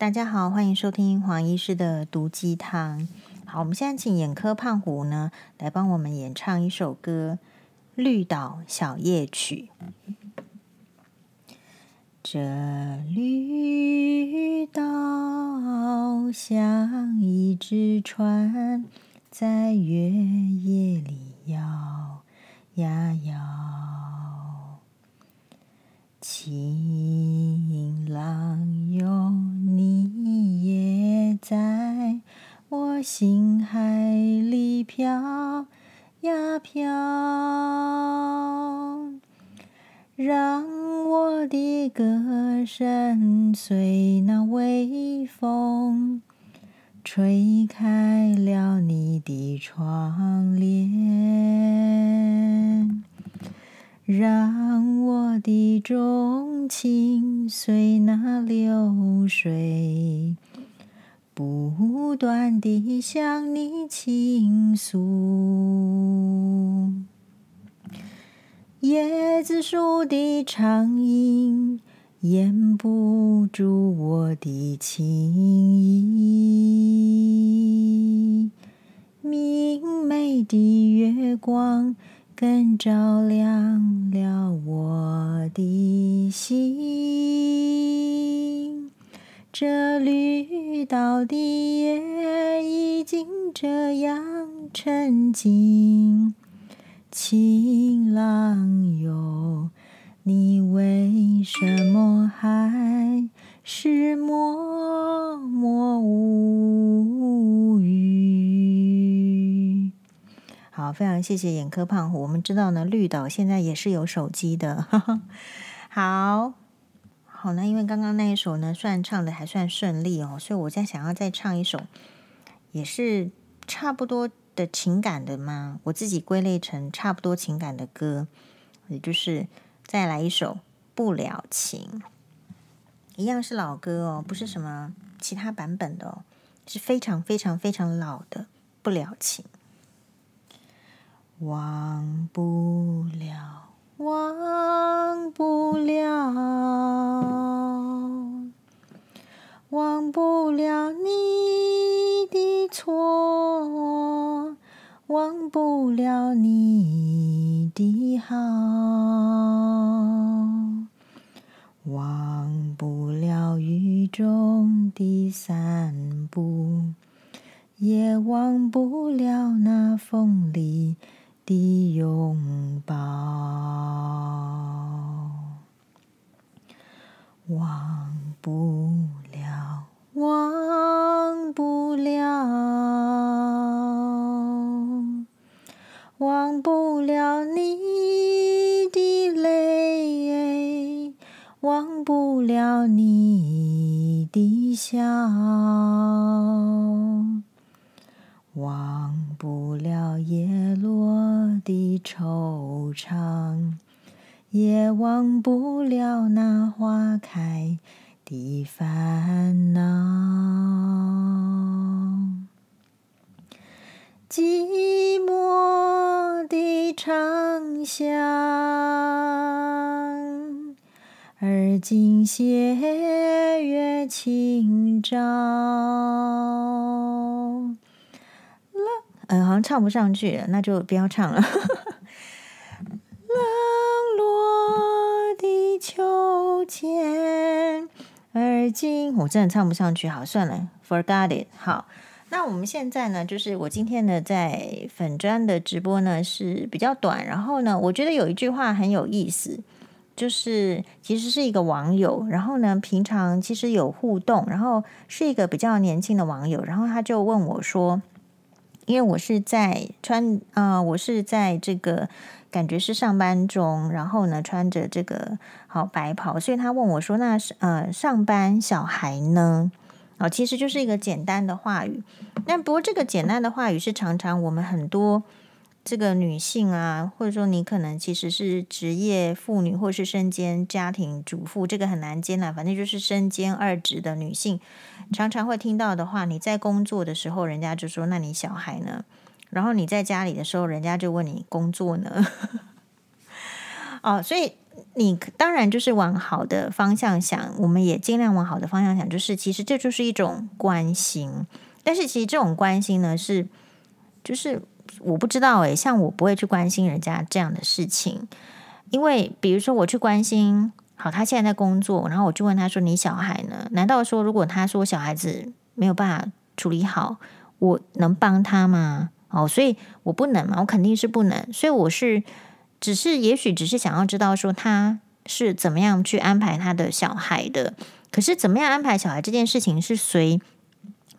大家好，欢迎收听黄医师的毒鸡汤。好，我们现在请眼科胖虎呢来帮我们演唱一首歌《绿岛小夜曲》。这绿岛像一只船，在月夜里摇呀摇，情郎有你也在我心海里飘呀飘。让我的歌声随那微风吹开了你的窗帘，让我的钟情随那流水不断地向你倾诉。椰子树的长影掩不住我的情意，明媚的月光更照亮了我的心。这绿岛的夜已经这样沉静。情郎哟，你为什么还是默默无语？好，非常谢谢眼科胖虎。我们知道呢，绿岛现在也是有手机的。好好，那因为刚刚那一首呢，算唱的还算顺利哦，所以我在想要再唱一首，也是差不多。的情感的吗？我自己归类成差不多情感的歌，也就是再来一首《不了情》，一样是老歌哦，不是什么其他版本的哦，是非常非常非常老的《不了情》。忘不了，忘不了，忘不了你的错。忘不了你的好，忘不了雨中的散步，也忘不了那风里的拥抱，忘不斜月清照。了，嗯，好像唱不上去了，那就不要唱了。冷落的秋千，而今我真的唱不上去，好，算了，forgot it，好。那我们现在呢，就是我今天呢在粉砖的直播呢是比较短，然后呢，我觉得有一句话很有意思，就是其实是一个网友，然后呢平常其实有互动，然后是一个比较年轻的网友，然后他就问我说，因为我是在穿啊、呃，我是在这个感觉是上班中，然后呢穿着这个好白袍，所以他问我说，那是呃上班小孩呢？啊，其实就是一个简单的话语。那不过这个简单的话语是常常我们很多这个女性啊，或者说你可能其实是职业妇女，或是身兼家庭主妇，这个很难兼啊。反正就是身兼二职的女性，常常会听到的话。你在工作的时候，人家就说：“那你小孩呢？”然后你在家里的时候，人家就问你工作呢。哦，所以你当然就是往好的方向想，我们也尽量往好的方向想，就是其实这就是一种关心。但是其实这种关心呢，是就是我不知道诶，像我不会去关心人家这样的事情，因为比如说我去关心，好，他现在在工作，然后我就问他说：“你小孩呢？难道说如果他说小孩子没有办法处理好，我能帮他吗？”哦，所以我不能嘛，我肯定是不能，所以我是。只是，也许只是想要知道说他是怎么样去安排他的小孩的。可是，怎么样安排小孩这件事情是随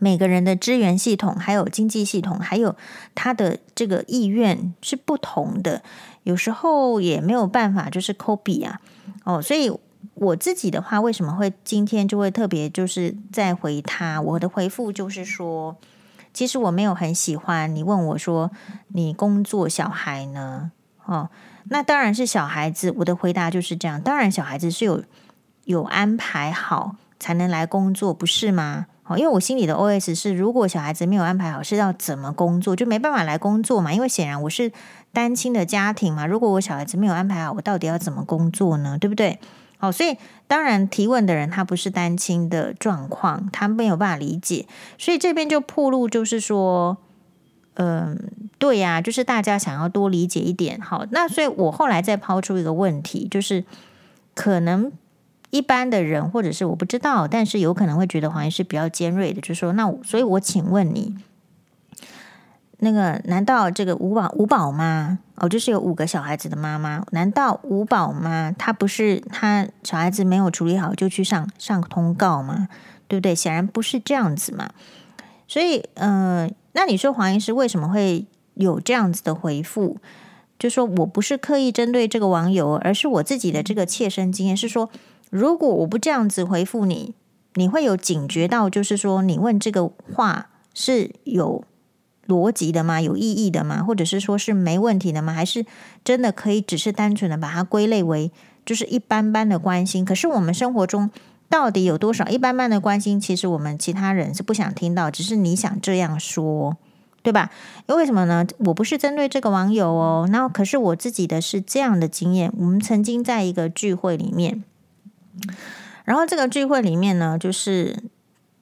每个人的资源系统、还有经济系统、还有他的这个意愿是不同的。有时候也没有办法，就是抠比啊。哦，所以我自己的话，为什么会今天就会特别就是再回他？我的回复就是说，其实我没有很喜欢你问我说你工作小孩呢？哦。那当然是小孩子，我的回答就是这样。当然，小孩子是有有安排好才能来工作，不是吗？因为我心里的 OS 是，如果小孩子没有安排好，是要怎么工作，就没办法来工作嘛。因为显然我是单亲的家庭嘛。如果我小孩子没有安排好，我到底要怎么工作呢？对不对？好，所以当然提问的人他不是单亲的状况，他没有办法理解，所以这边就铺路，就是说。嗯，对呀、就是大家想要多理解一点，好，那所以我后来再抛出一个问题，就是可能一般的人或者是我不知道，但是有可能会觉得黄医师比较尖锐的，就是说，那所以我请问你，那个难道这个五宝五宝妈哦，就是有五个小孩子的妈妈，难道五宝妈她不是她小孩子没有处理好就去上上通告吗？对不对？显然不是这样子嘛，所以嗯。呃那你说黄医师为什么会有这样子的回复？就说我不是刻意针对这个网友，而是我自己的这个切身经验是说，如果我不这样子回复你，你会有警觉到，就是说你问这个话是有逻辑的吗？有意义的吗？或者是说是没问题的吗？还是真的可以只是单纯的把它归类为就是一般般的关心？可是我们生活中。到底有多少一般般的关心？其实我们其他人是不想听到，只是你想这样说，对吧？因为什么呢？我不是针对这个网友哦，那可是我自己的是这样的经验。我们曾经在一个聚会里面，然后这个聚会里面呢，就是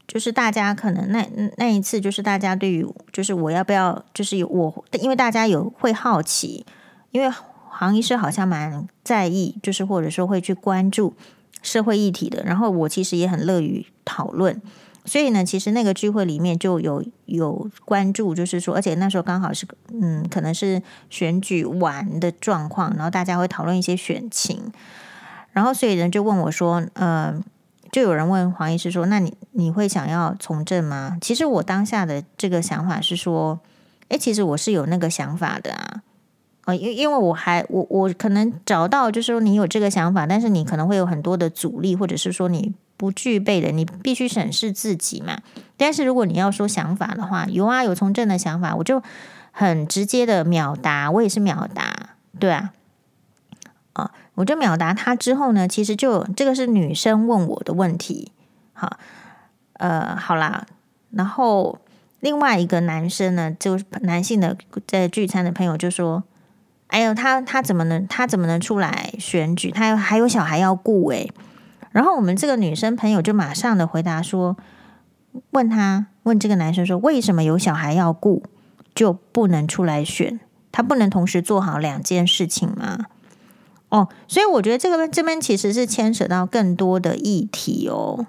就是大家可能那那一次，就是大家对于就是我要不要，就是有我，因为大家有会好奇，因为黄医师好像蛮在意，就是或者说会去关注。社会议题的，然后我其实也很乐于讨论，所以呢，其实那个聚会里面就有有关注，就是说，而且那时候刚好是嗯，可能是选举完的状况，然后大家会讨论一些选情，然后所以人就问我说，呃，就有人问黄医师说，那你你会想要从政吗？其实我当下的这个想法是说，诶，其实我是有那个想法的啊。因因为我还我我可能找到，就是说你有这个想法，但是你可能会有很多的阻力，或者是说你不具备的，你必须审视自己嘛。但是如果你要说想法的话，有啊，有从政的想法，我就很直接的秒答，我也是秒答，对啊，啊，我就秒答他之后呢，其实就这个是女生问我的问题，好，呃，好啦，然后另外一个男生呢，就男性的在聚餐的朋友就说。哎呦，他他怎么能他怎么能出来选举？他还有小孩要顾诶。然后我们这个女生朋友就马上的回答说：“问他问这个男生说，为什么有小孩要顾就不能出来选？他不能同时做好两件事情吗？”哦，所以我觉得这个这边其实是牵扯到更多的议题哦。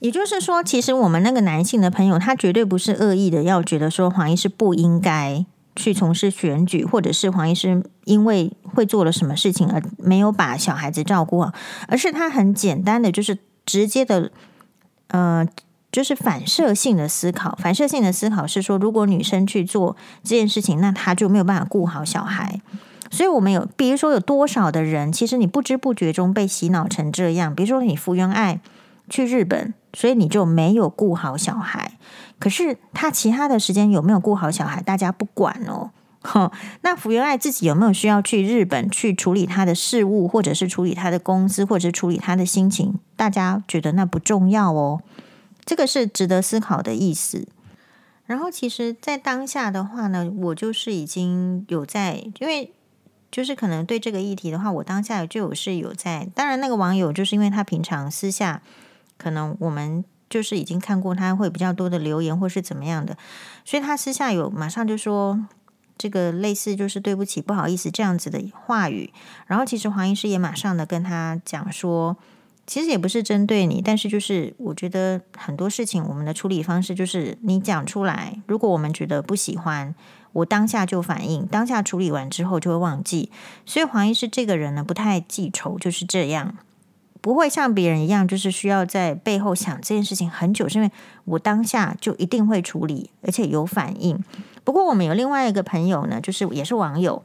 也就是说，其实我们那个男性的朋友，他绝对不是恶意的，要觉得说黄医师不应该。去从事选举，或者是黄医师因为会做了什么事情而没有把小孩子照顾好，而是他很简单的就是直接的，呃，就是反射性的思考。反射性的思考是说，如果女生去做这件事情，那她就没有办法顾好小孩。所以，我们有，比如说有多少的人，其实你不知不觉中被洗脑成这样。比如说，你福原爱去日本，所以你就没有顾好小孩。可是他其他的时间有没有顾好小孩，大家不管哦。哼，那福原爱自己有没有需要去日本去处理他的事务，或者是处理他的公司，或者是处理他的心情？大家觉得那不重要哦。这个是值得思考的意思。然后，其实，在当下的话呢，我就是已经有在，因为就是可能对这个议题的话，我当下就有是有在。当然，那个网友就是因为他平常私下可能我们就是已经看过他会比较多的留言或是怎么样的，所以他私下有马上就说这个类似就是对不起、不好意思这样子的话语。然后其实黄医师也马上的跟他讲说，其实也不是针对你，但是就是我觉得很多事情我们的处理方式就是你讲出来，如果我们觉得不喜欢。我当下就反应，当下处理完之后就会忘记，所以黄医师这个人呢，不太记仇，就是这样，不会像别人一样，就是需要在背后想这件事情很久，是因为我当下就一定会处理，而且有反应。不过我们有另外一个朋友呢，就是也是网友，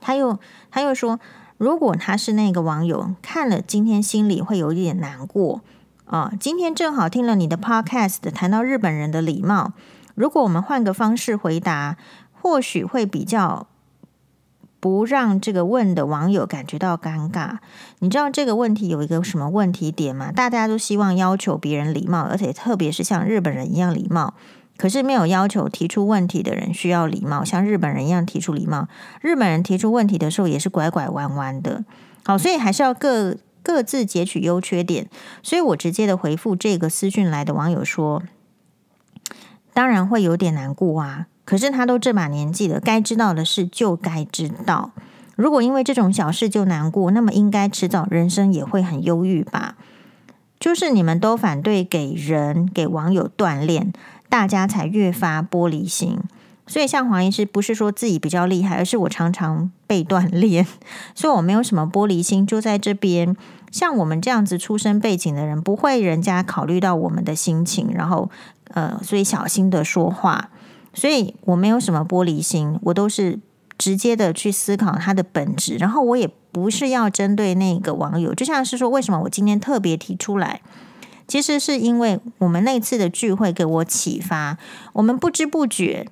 他又他又说，如果他是那个网友，看了今天心里会有一点难过啊。今天正好听了你的 podcast，谈到日本人的礼貌，如果我们换个方式回答。或许会比较不让这个问的网友感觉到尴尬。你知道这个问题有一个什么问题点吗？大家都希望要求别人礼貌，而且特别是像日本人一样礼貌，可是没有要求提出问题的人需要礼貌，像日本人一样提出礼貌。日本人提出问题的时候也是拐拐弯弯的。好，所以还是要各各自截取优缺点。所以我直接的回复这个私讯来的网友说：“当然会有点难过啊。”可是他都这把年纪了，该知道的事就该知道。如果因为这种小事就难过，那么应该迟早人生也会很忧郁吧？就是你们都反对给人给网友锻炼，大家才越发玻璃心。所以像黄医师不是说自己比较厉害，而是我常常被锻炼，所以我没有什么玻璃心。就在这边，像我们这样子出身背景的人，不会人家考虑到我们的心情，然后呃，所以小心的说话。所以我没有什么玻璃心，我都是直接的去思考它的本质，然后我也不是要针对那个网友，就像是说，为什么我今天特别提出来，其实是因为我们那次的聚会给我启发，我们不知不觉。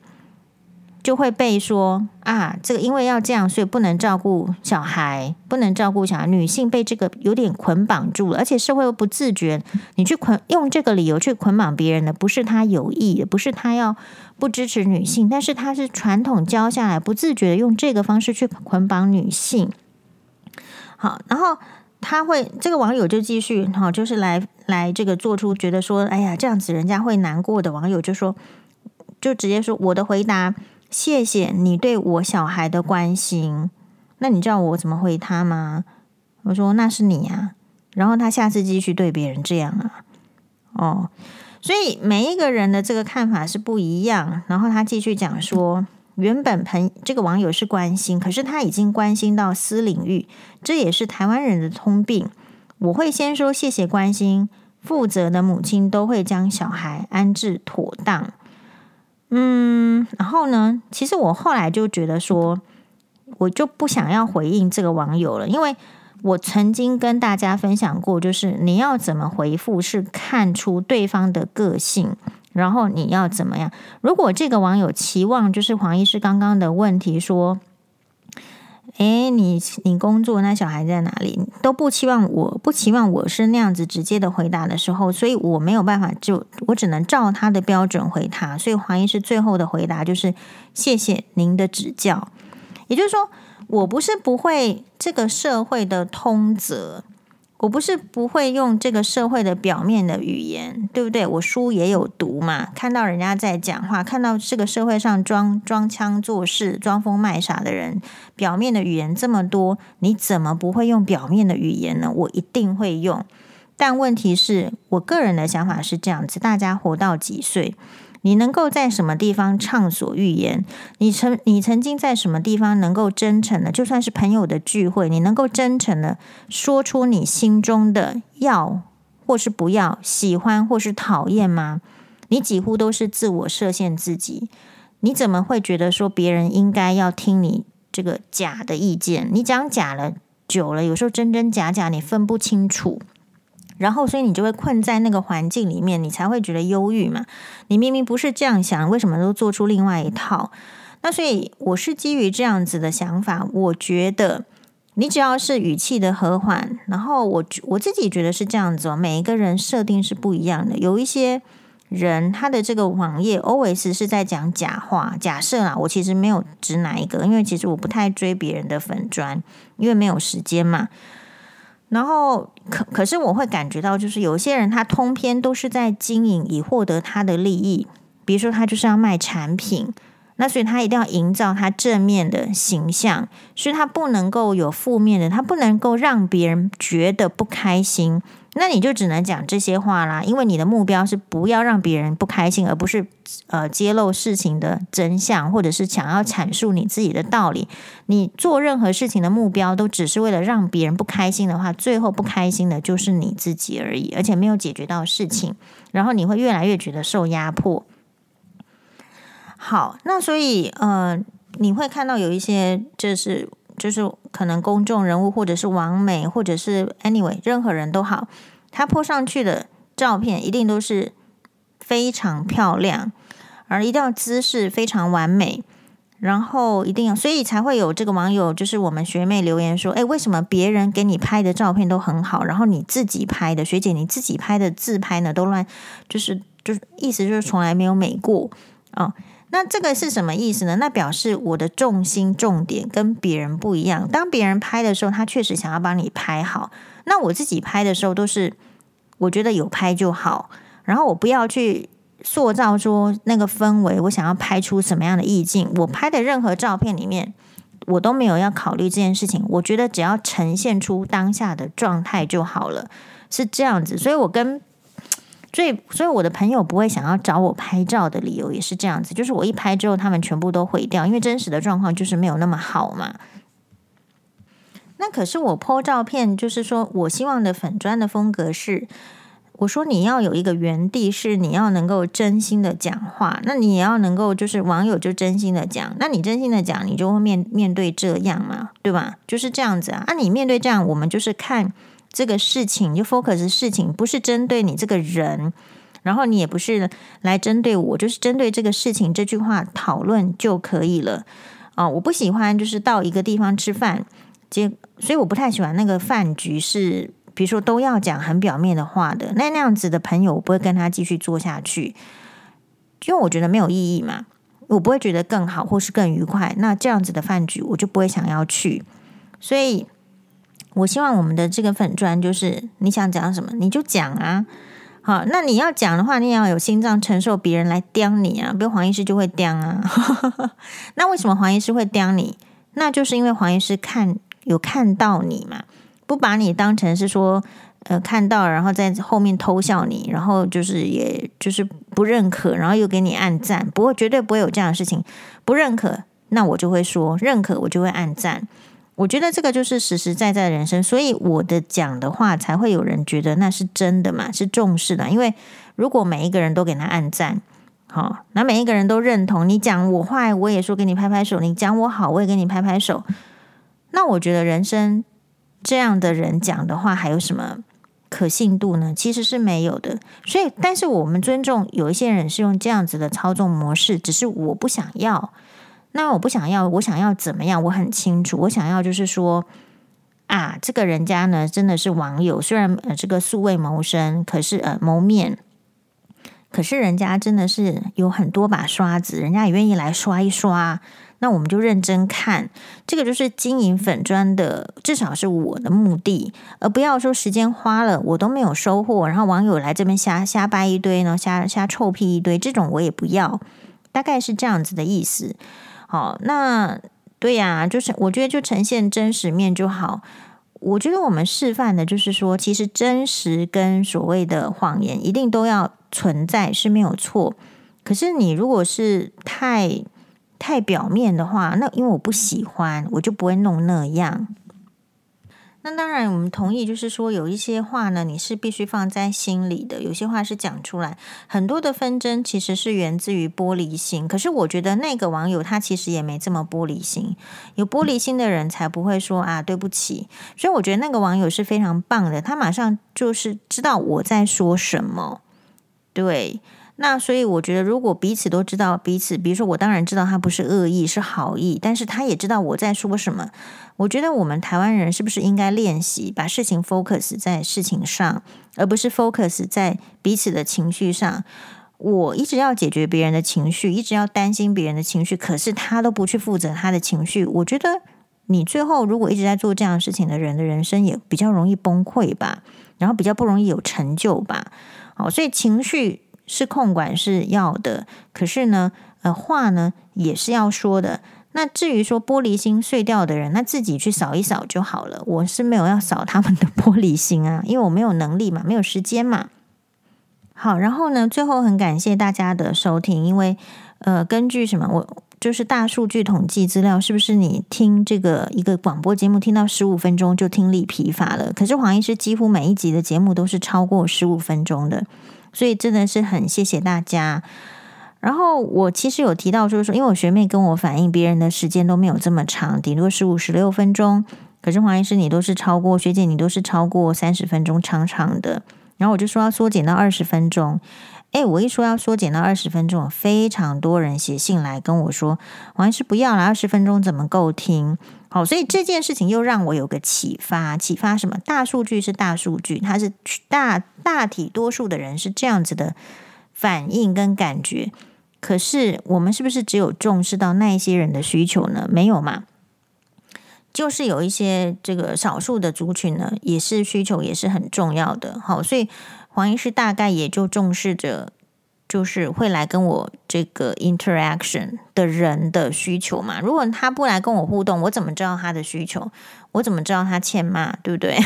就会被说啊，这个因为要这样，所以不能照顾小孩，不能照顾小孩。女性被这个有点捆绑住了，而且社会又不自觉，你去捆用这个理由去捆绑别人的，不是他有意的，不是他要不支持女性，但是他是传统教下来，不自觉的用这个方式去捆绑女性。好，然后他会这个网友就继续好，就是来来这个做出觉得说，哎呀，这样子人家会难过的网友就说，就直接说我的回答。谢谢你对我小孩的关心，那你知道我怎么回他吗？我说那是你啊，然后他下次继续对别人这样啊，哦，所以每一个人的这个看法是不一样。然后他继续讲说，原本朋这个网友是关心，可是他已经关心到私领域，这也是台湾人的通病。我会先说谢谢关心，负责的母亲都会将小孩安置妥当。嗯，然后呢，其实我后来就觉得说，我就不想要回应这个网友了，因为我曾经跟大家分享过，就是你要怎么回复是看出对方的个性，然后你要怎么样。如果这个网友期望就是黄医师刚刚的问题说。诶，你你工作那小孩在哪里？都不期望我不期望我是那样子直接的回答的时候，所以我没有办法，就我只能照他的标准回他。所以黄医师最后的回答就是谢谢您的指教。也就是说，我不是不会这个社会的通则。我不是不会用这个社会的表面的语言，对不对？我书也有读嘛，看到人家在讲话，看到这个社会上装装腔作势、装疯卖傻的人，表面的语言这么多，你怎么不会用表面的语言呢？我一定会用。但问题是我个人的想法是这样子：大家活到几岁？你能够在什么地方畅所欲言？你曾你曾经在什么地方能够真诚的，就算是朋友的聚会，你能够真诚的说出你心中的要或是不要、喜欢或是讨厌吗？你几乎都是自我设限自己。你怎么会觉得说别人应该要听你这个假的意见？你讲假了久了，有时候真真假假，你分不清楚。然后，所以你就会困在那个环境里面，你才会觉得忧郁嘛。你明明不是这样想，为什么都做出另外一套？那所以我是基于这样子的想法，我觉得你只要是语气的和缓，然后我我自己觉得是这样子哦。每一个人设定是不一样的，有一些人他的这个网页 always 是在讲假话。假设啊，我其实没有指哪一个，因为其实我不太追别人的粉砖，因为没有时间嘛。然后可可是我会感觉到，就是有些人他通篇都是在经营以获得他的利益，比如说他就是要卖产品。那所以他一定要营造他正面的形象，所以他不能够有负面的，他不能够让别人觉得不开心。那你就只能讲这些话啦，因为你的目标是不要让别人不开心，而不是呃揭露事情的真相，或者是想要阐述你自己的道理。你做任何事情的目标都只是为了让别人不开心的话，最后不开心的就是你自己而已，而且没有解决到事情，然后你会越来越觉得受压迫。好，那所以呃，你会看到有一些，就是就是可能公众人物，或者是网美，或者是 anyway 任何人都好，他 po 上去的照片一定都是非常漂亮，而一定要姿势非常完美，然后一定要，所以才会有这个网友，就是我们学妹留言说，诶，为什么别人给你拍的照片都很好，然后你自己拍的学姐你自己拍的自拍呢都乱，就是就是意思就是从来没有美过啊。那这个是什么意思呢？那表示我的重心重点跟别人不一样。当别人拍的时候，他确实想要帮你拍好。那我自己拍的时候，都是我觉得有拍就好。然后我不要去塑造说那个氛围，我想要拍出什么样的意境。我拍的任何照片里面，我都没有要考虑这件事情。我觉得只要呈现出当下的状态就好了，是这样子。所以我跟所以，所以我的朋友不会想要找我拍照的理由也是这样子，就是我一拍之后，他们全部都毁掉，因为真实的状况就是没有那么好嘛。那可是我 po 照片，就是说我希望的粉砖的风格是，我说你要有一个原地，是你要能够真心的讲话，那你也要能够就是网友就真心的讲，那你真心的讲，你就会面面对这样嘛，对吧？就是这样子啊。那你面对这样，我们就是看。这个事情就 focus 事情，不是针对你这个人，然后你也不是来针对我，就是针对这个事情这句话讨论就可以了啊、我不喜欢就是到一个地方吃饭，结所以我不太喜欢那个饭局是，比如说都要讲很表面的话的，那那样子的朋友我不会跟他继续做下去，因为我觉得没有意义嘛，我不会觉得更好或是更愉快，那这样子的饭局我就不会想要去，所以。我希望我们的这个粉砖就是你想讲什么你就讲啊，好，那你要讲的话，你也要有心脏承受别人来刁你啊，比如黄医师就会刁啊。那为什么黄医师会刁你？那就是因为黄医师看有看到你嘛，不把你当成是说呃看到，然后在后面偷笑你，然后就是也就是不认可，然后又给你按赞，不会绝对不会有这样的事情。不认可，那我就会说认可，我就会按赞。我觉得这个就是实实在在的人生，所以我的讲的话才会有人觉得那是真的嘛，是重视的。因为如果每一个人都给他按赞，好，那每一个人都认同你讲我坏，我也说给你拍拍手；你讲我好，我也给你拍拍手。那我觉得人生这样的人讲的话还有什么可信度呢？其实是没有的。所以，但是我们尊重有一些人是用这样子的操纵模式，只是我不想要。那我不想要，我想要怎么样？我很清楚，我想要就是说啊，这个人家呢真的是网友，虽然呃这个素未谋生，可是呃谋面，可是人家真的是有很多把刷子，人家也愿意来刷一刷。那我们就认真看，这个就是经营粉砖的，至少是我的目的，而不要说时间花了我都没有收获，然后网友来这边瞎瞎掰一堆呢，瞎瞎臭屁一堆，这种我也不要，大概是这样子的意思。好，那对呀，就是我觉得就呈现真实面就好。我觉得我们示范的就是说，其实真实跟所谓的谎言一定都要存在是没有错。可是你如果是太太表面的话，那因为我不喜欢，我就不会弄那样。那当然，我们同意，就是说有一些话呢，你是必须放在心里的；有些话是讲出来。很多的纷争其实是源自于玻璃心。可是我觉得那个网友他其实也没这么玻璃心。有玻璃心的人才不会说啊，对不起。所以我觉得那个网友是非常棒的，他马上就是知道我在说什么。对。那所以我觉得，如果彼此都知道彼此，比如说我当然知道他不是恶意，是好意，但是他也知道我在说什么。我觉得我们台湾人是不是应该练习把事情 focus 在事情上，而不是 focus 在彼此的情绪上？我一直要解决别人的情绪，一直要担心别人的情绪，可是他都不去负责他的情绪。我觉得你最后如果一直在做这样事情的人的人生也比较容易崩溃吧，然后比较不容易有成就吧。好，所以情绪是控管是要的，可是呢，呃，话呢也是要说的。那至于说玻璃心碎掉的人，那自己去扫一扫就好了。我是没有要扫他们的玻璃心啊，因为我没有能力嘛，没有时间嘛。好，然后呢，最后很感谢大家的收听，因为呃，根据什么，我就是大数据统计资料，是不是你听这个一个广播节目听到十五分钟就听力疲乏了？可是黄医师几乎每一集的节目都是超过十五分钟的，所以真的是很谢谢大家。然后我其实有提到，就是说，因为我学妹跟我反映，别人的时间都没有这么长，顶多十五、十六分钟，可是黄医师你都是超过，学姐你都是超过三十分钟，长长的。然后我就说要缩减到二十分钟，诶，我一说要缩减到二十分钟，非常多人写信来跟我说，我还是不要了，二十分钟怎么够听？好，所以这件事情又让我有个启发，启发什么？大数据是大数据，它是大大体多数的人是这样子的反应跟感觉，可是我们是不是只有重视到那一些人的需求呢？没有嘛？就是有一些这个少数的族群呢，也是需求也是很重要的。好，所以黄医师大概也就重视着，就是会来跟我这个 interaction 的人的需求嘛。如果他不来跟我互动，我怎么知道他的需求？我怎么知道他欠骂？对不对？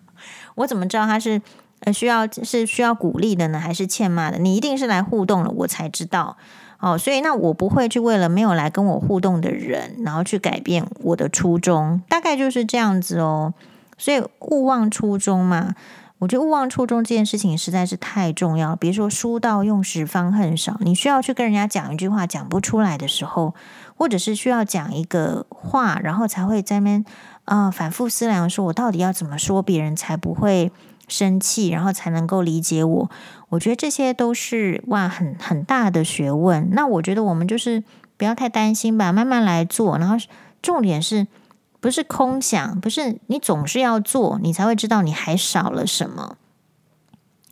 我怎么知道他是呃需要是需要鼓励的呢，还是欠骂的？你一定是来互动了，我才知道。哦，所以那我不会去为了没有来跟我互动的人，然后去改变我的初衷，大概就是这样子哦。所以勿忘初衷嘛，我觉得勿忘初衷这件事情实在是太重要。比如说书到用时方恨少，你需要去跟人家讲一句话讲不出来的时候，或者是需要讲一个话，然后才会在那边啊、反复思量，说我到底要怎么说别人才不会生气，然后才能够理解我。我觉得这些都是哇，很很大的学问。那我觉得我们就是不要太担心吧，慢慢来做。然后重点是不是空想？不是你总是要做，你才会知道你还少了什么。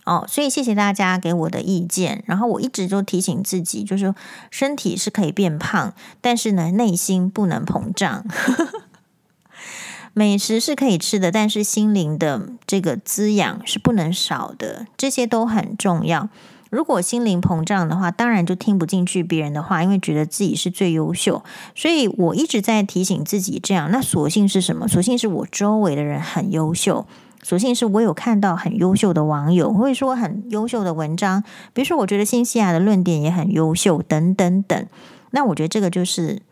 哦，所以谢谢大家给我的意见。然后我一直都提醒自己，就是身体是可以变胖，但是呢，内心不能膨胀。美食是可以吃的，但是心灵的这个滋养是不能少的，这些都很重要。如果心灵膨胀的话，当然就听不进去别人的话，因为觉得自己是最优秀。所以我一直在提醒自己这样。那所幸是什么？所幸是我周围的人很优秀，所幸是我有看到很优秀的网友，或者说很优秀的文章。比如说，我觉得新西亚的论点也很优秀，等等等。那我觉得这个就是。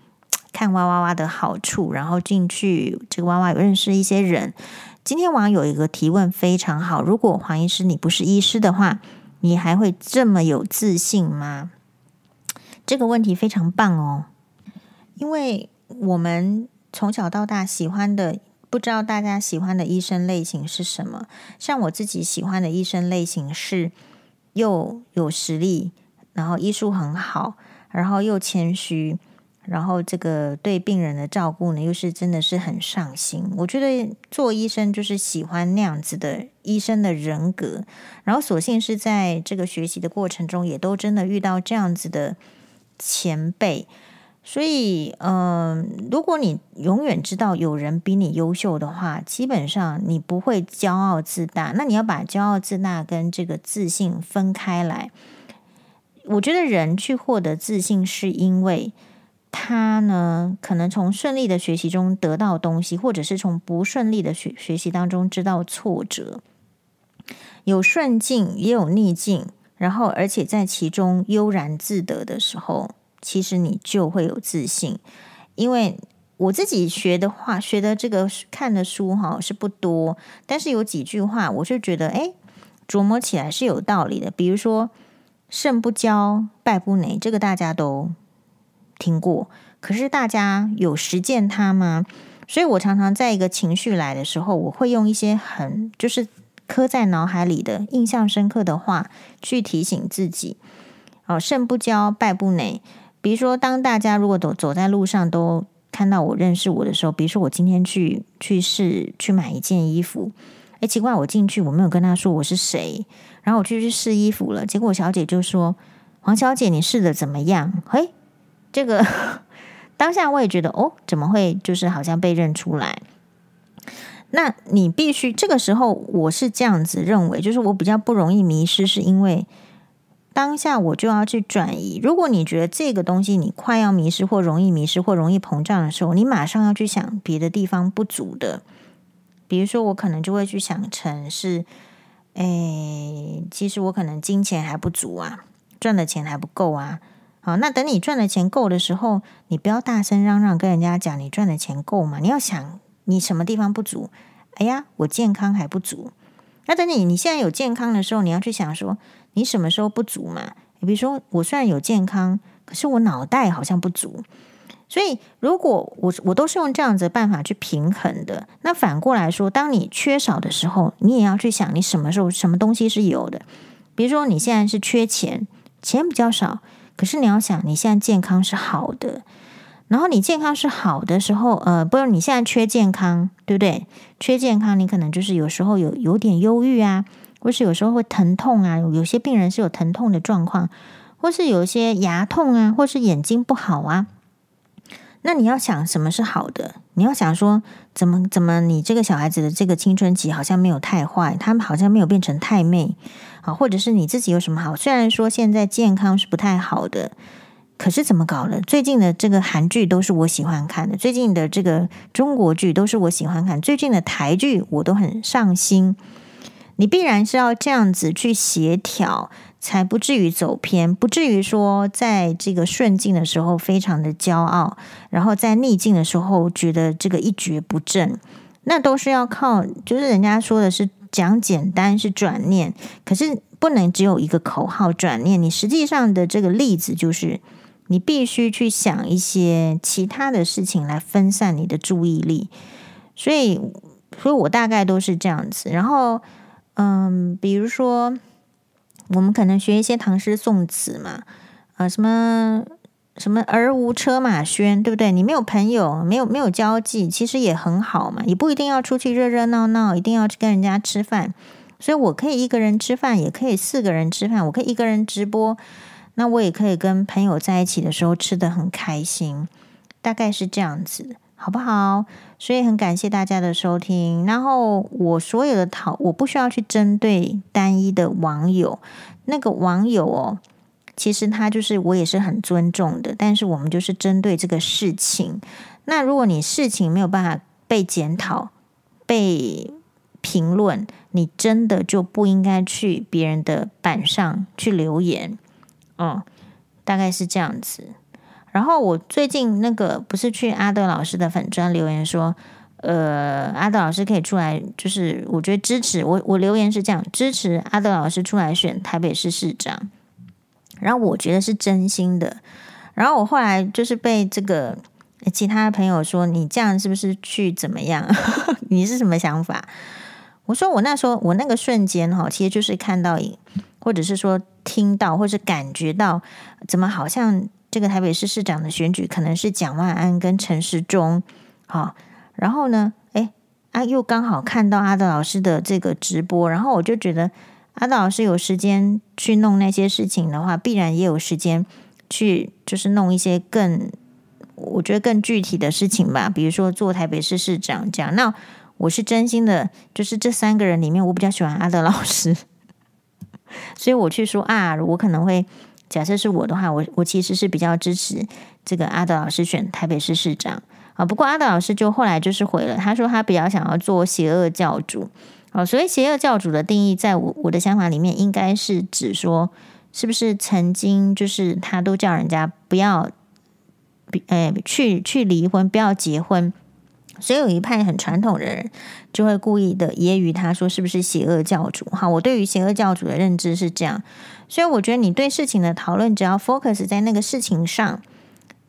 看哇哇哇的好处，然后进去这个哇哇有认识一些人。今天网友有一个提问非常好，如果黄医师你不是医师的话，你还会这么有自信吗？这个问题非常棒哦，因为我们从小到大喜欢的，不知道大家喜欢的医生类型是什么？像我自己喜欢的医生类型是又有实力，然后医术很好，然后又谦虚。然后这个对病人的照顾呢，又是真的是很上心。我觉得做医生就是喜欢那样子的医生的人格。然后所幸是在这个学习的过程中，也都真的遇到这样子的前辈。所以，嗯、如果你永远知道有人比你优秀的话，基本上你不会骄傲自大。那你要把骄傲自大跟这个自信分开来。我觉得人去获得自信，是因为。他呢，可能从顺利的学习中得到东西，或者是从不顺利的学学习当中知道挫折，有顺境也有逆境，然后而且在其中悠然自得的时候，其实你就会有自信。因为我自己学的话，学的这个看的书哈是不多，但是有几句话，我就觉得哎，琢磨起来是有道理的。比如说“胜不骄，败不馁”，这个大家都。听过，可是大家有实践它吗？所以我常常在一个情绪来的时候，我会用一些很就是刻在脑海里的印象深刻的话去提醒自己。哦，胜不骄，败不馁。比如说，当大家如果走走在路上都看到我认识我的时候，比如说我今天去去试去买一件衣服，诶，奇怪，我进去我没有跟他说我是谁，然后我就去试衣服了，结果小姐就说。黄小姐，你试的怎么样？嘿，这个当下我也觉得哦，怎么会就是好像被认出来？那你必须这个时候，我是这样子认为，就是我比较不容易迷失，是因为当下我就要去转移。如果你觉得这个东西你快要迷失，或容易迷失，或容易膨胀的时候，你马上要去想别的地方不足的。比如说，我可能就会去想成是，哎，其实我可能金钱还不足啊，赚的钱还不够啊。好，那等你赚的钱够的时候，你不要大声嚷嚷跟人家讲你赚的钱够嘛，你要想。你什么地方不足？哎呀，我健康还不足。那等你你现在有健康的时候，你要去想说，你什么时候不足嘛？比如说，我虽然有健康，可是我脑袋好像不足。所以，如果我我都是用这样子的办法去平衡的，那反过来说，当你缺少的时候，你也要去想，你什么时候什么东西是有的。比如说，你现在是缺钱，钱比较少，可是你要想，你现在健康是好的。然后你健康是好的时候，呃，不是你现在缺健康，对不对？缺健康，你可能就是有时候有有点忧郁啊，或是有时候会疼痛啊，有些病人是有疼痛的状况，或是有一些牙痛啊，或是眼睛不好啊。那你要想什么是好的？你要想说怎么怎么，你这个小孩子的这个青春期好像没有太坏，他们好像没有变成太妹啊，或者是你自己有什么好？虽然说现在健康是不太好的。可是怎么搞的？最近的这个韩剧都是我喜欢看的，最近的这个中国剧都是我喜欢看，最近的台剧我都很上心。你必然是要这样子去协调，才不至于走偏，不至于说在这个顺境的时候非常的骄傲，然后在逆境的时候觉得这个一蹶不振。那都是要靠，就是人家说的是讲简单是转念，可是不能只有一个口号转念，你实际上的这个例子就是。你必须去想一些其他的事情来分散你的注意力，所以，所以我大概都是这样子。然后，嗯，比如说，我们可能学一些唐诗宋词嘛，啊，什么什么儿无车马喧，对不对？你没有朋友，没有没有交际，其实也很好嘛，也不一定要出去热热闹闹，一定要去跟人家吃饭。所以我可以一个人吃饭，也可以四个人吃饭，我可以一个人直播。那我也可以跟朋友在一起的时候吃得很开心，大概是这样子，好不好？所以很感谢大家的收听。然后我所有的讨，我不需要去针对单一的网友。那个网友哦，其实他就是我也是很尊重的，但是我们就是针对这个事情。那如果你事情没有办法被检讨、被评论，你真的就不应该去别人的板上去留言。嗯，大概是这样子。然后我最近那个不是去阿德老师的粉专留言说，呃，阿德老师可以出来，就是我觉得支持我。我留言是这样，支持阿德老师出来选台北市市长。然后我觉得是真心的。然后我后来就是被这个其他朋友说，你这样是不是去怎么样？你是什么想法？我说我那时候我那个瞬间哈，其实就是看到。或者是说听到，或是感觉到，怎么好像这个台北市市长的选举可能是蒋万安跟陈时中，好，然后呢，诶，啊，又刚好看到阿德老师的这个直播，然后我就觉得阿德老师有时间去弄那些事情的话，必然也有时间去就是弄一些更我觉得更具体的事情吧，比如说做台北市市长这样。那我是真心的，就是这三个人里面，我比较喜欢阿德老师。所以我去说啊，我可能会假设是我的话，我我其实是比较支持这个阿德老师选台北市市长啊。不过阿德老师就后来就是回了，他说他比较想要做邪恶教主哦。所以邪恶教主的定义，在我我的想法里面，应该是指说，是不是曾经就是他都叫人家不要，呃，去去离婚，不要结婚。所以有一派很传统的人就会故意的揶揄他说是不是邪恶教主？哈，我对于邪恶教主的认知是这样，所以我觉得你对事情的讨论只要 focus 在那个事情上，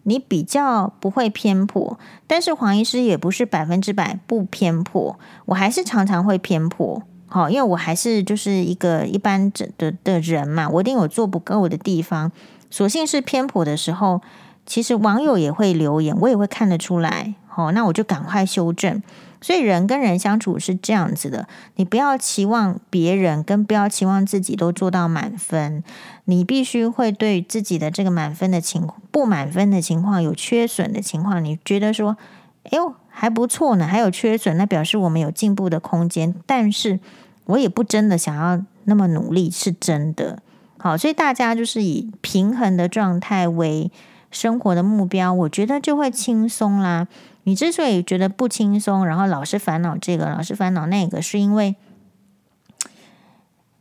你比较不会偏颇。但是黄医师也不是百分之百不偏颇，我还是常常会偏颇。好，因为我还是就是一个一般的的的人嘛，我一定有做不够的地方。所幸是偏颇的时候，其实网友也会留言，我也会看得出来。好，那我就赶快修正。所以人跟人相处是这样子的，你不要期望别人，跟不要期望自己都做到满分，你必须会对自己的这个满分的情况、不满分的情况、有缺损的情况，你觉得说，哎呦还不错呢，还有缺损，那表示我们有进步的空间。但是我也不真的想要那么努力，是真的。好，所以大家就是以平衡的状态为生活的目标，我觉得就会轻松啦。你之所以觉得不轻松，然后老是烦恼这个，老是烦恼那个，是因为，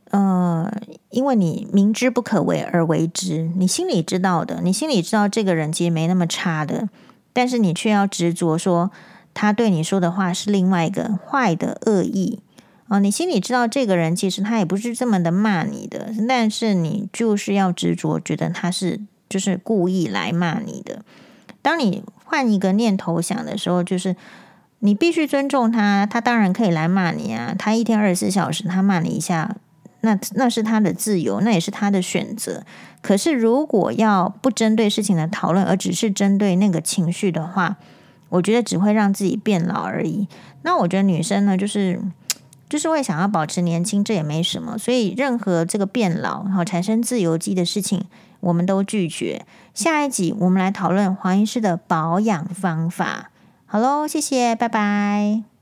呃，因为你明知不可为而为之，你心里知道的，你心里知道这个人其实没那么差的，但是你却要执着说他对你说的话是另外一个坏的恶意。哦，你心里知道这个人其实他也不是这么的骂你的，但是你就是要执着觉得他是就是故意来骂你的，当你。换一个念头想的时候，就是你必须尊重他，他当然可以来骂你啊。他一天二十四小时，他骂你一下，那那是他的自由，那也是他的选择。可是如果要不针对事情的讨论，而只是针对那个情绪的话，我觉得只会让自己变老而已。那我觉得女生呢，就是就是会想要保持年轻，这也没什么。所以任何这个变老然后产生自由基的事情。我们都拒绝。下一集我们来讨论黄医师的保养方法。好喽，谢谢，拜拜。